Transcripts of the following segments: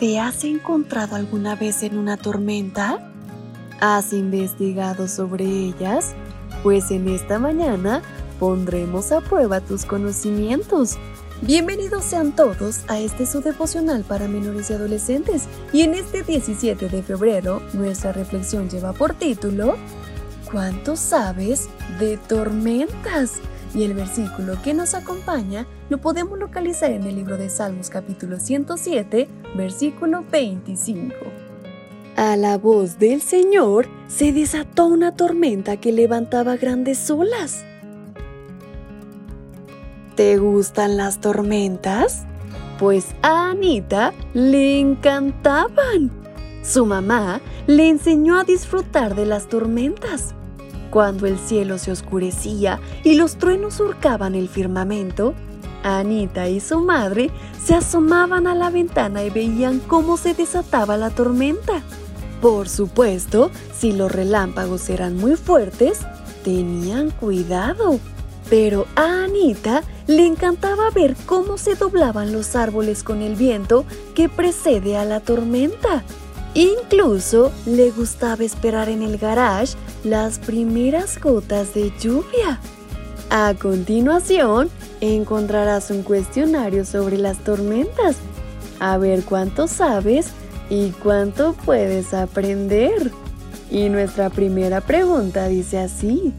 ¿Te has encontrado alguna vez en una tormenta? ¿Has investigado sobre ellas? Pues en esta mañana pondremos a prueba tus conocimientos. Bienvenidos sean todos a este su devocional para menores y adolescentes. Y en este 17 de febrero, nuestra reflexión lleva por título ¿Cuánto sabes de tormentas? Y el versículo que nos acompaña lo podemos localizar en el libro de Salmos capítulo 107, versículo 25. A la voz del Señor se desató una tormenta que levantaba grandes olas. ¿Te gustan las tormentas? Pues a Anita le encantaban. Su mamá le enseñó a disfrutar de las tormentas. Cuando el cielo se oscurecía y los truenos surcaban el firmamento, Anita y su madre se asomaban a la ventana y veían cómo se desataba la tormenta. Por supuesto, si los relámpagos eran muy fuertes, tenían cuidado. Pero a Anita le encantaba ver cómo se doblaban los árboles con el viento que precede a la tormenta. Incluso le gustaba esperar en el garage las primeras gotas de lluvia. A continuación, encontrarás un cuestionario sobre las tormentas. A ver cuánto sabes y cuánto puedes aprender. Y nuestra primera pregunta dice así.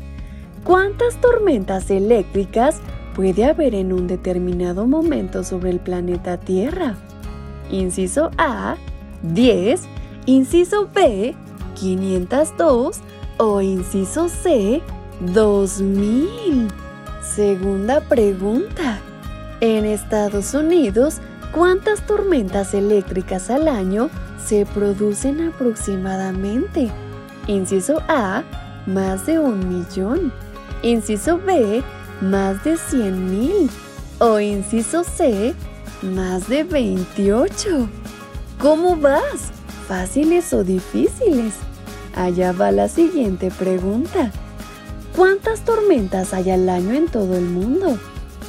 ¿Cuántas tormentas eléctricas puede haber en un determinado momento sobre el planeta Tierra? Inciso A, 10 Inciso B, 502 o inciso C, 2000. Segunda pregunta. En Estados Unidos, ¿cuántas tormentas eléctricas al año se producen aproximadamente? Inciso A, más de un millón. Inciso B, más de 100 mil. O inciso C, más de 28. ¿Cómo vas? fáciles o difíciles? Allá va la siguiente pregunta. ¿Cuántas tormentas hay al año en todo el mundo?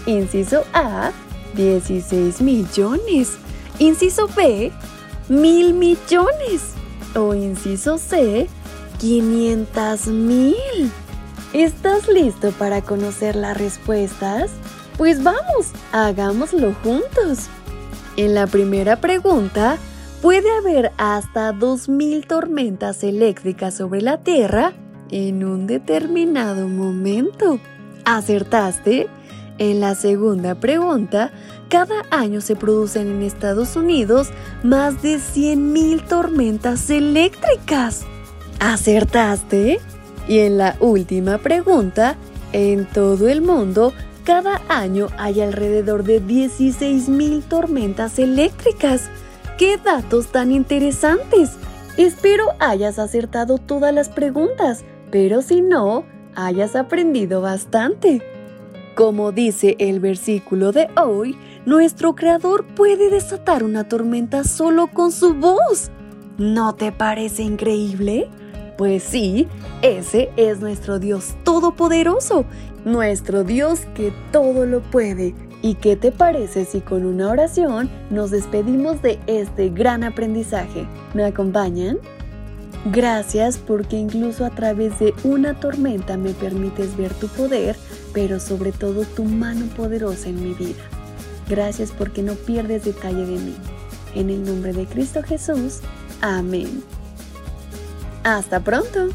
Inciso A, 16 millones. Inciso B, mil millones. O inciso C, 500 mil. ¿Estás listo para conocer las respuestas? Pues vamos, hagámoslo juntos. En la primera pregunta, Puede haber hasta 2.000 tormentas eléctricas sobre la Tierra en un determinado momento. ¿Acertaste? En la segunda pregunta, cada año se producen en Estados Unidos más de 100.000 tormentas eléctricas. ¿Acertaste? Y en la última pregunta, en todo el mundo, cada año hay alrededor de 16.000 tormentas eléctricas. ¡Qué datos tan interesantes! Espero hayas acertado todas las preguntas, pero si no, hayas aprendido bastante. Como dice el versículo de hoy, nuestro Creador puede desatar una tormenta solo con su voz. ¿No te parece increíble? Pues sí, ese es nuestro Dios Todopoderoso, nuestro Dios que todo lo puede, ¿Y qué te parece si con una oración nos despedimos de este gran aprendizaje? ¿Me acompañan? Gracias porque incluso a través de una tormenta me permites ver tu poder, pero sobre todo tu mano poderosa en mi vida. Gracias porque no pierdes detalle de mí. En el nombre de Cristo Jesús. Amén. Hasta pronto.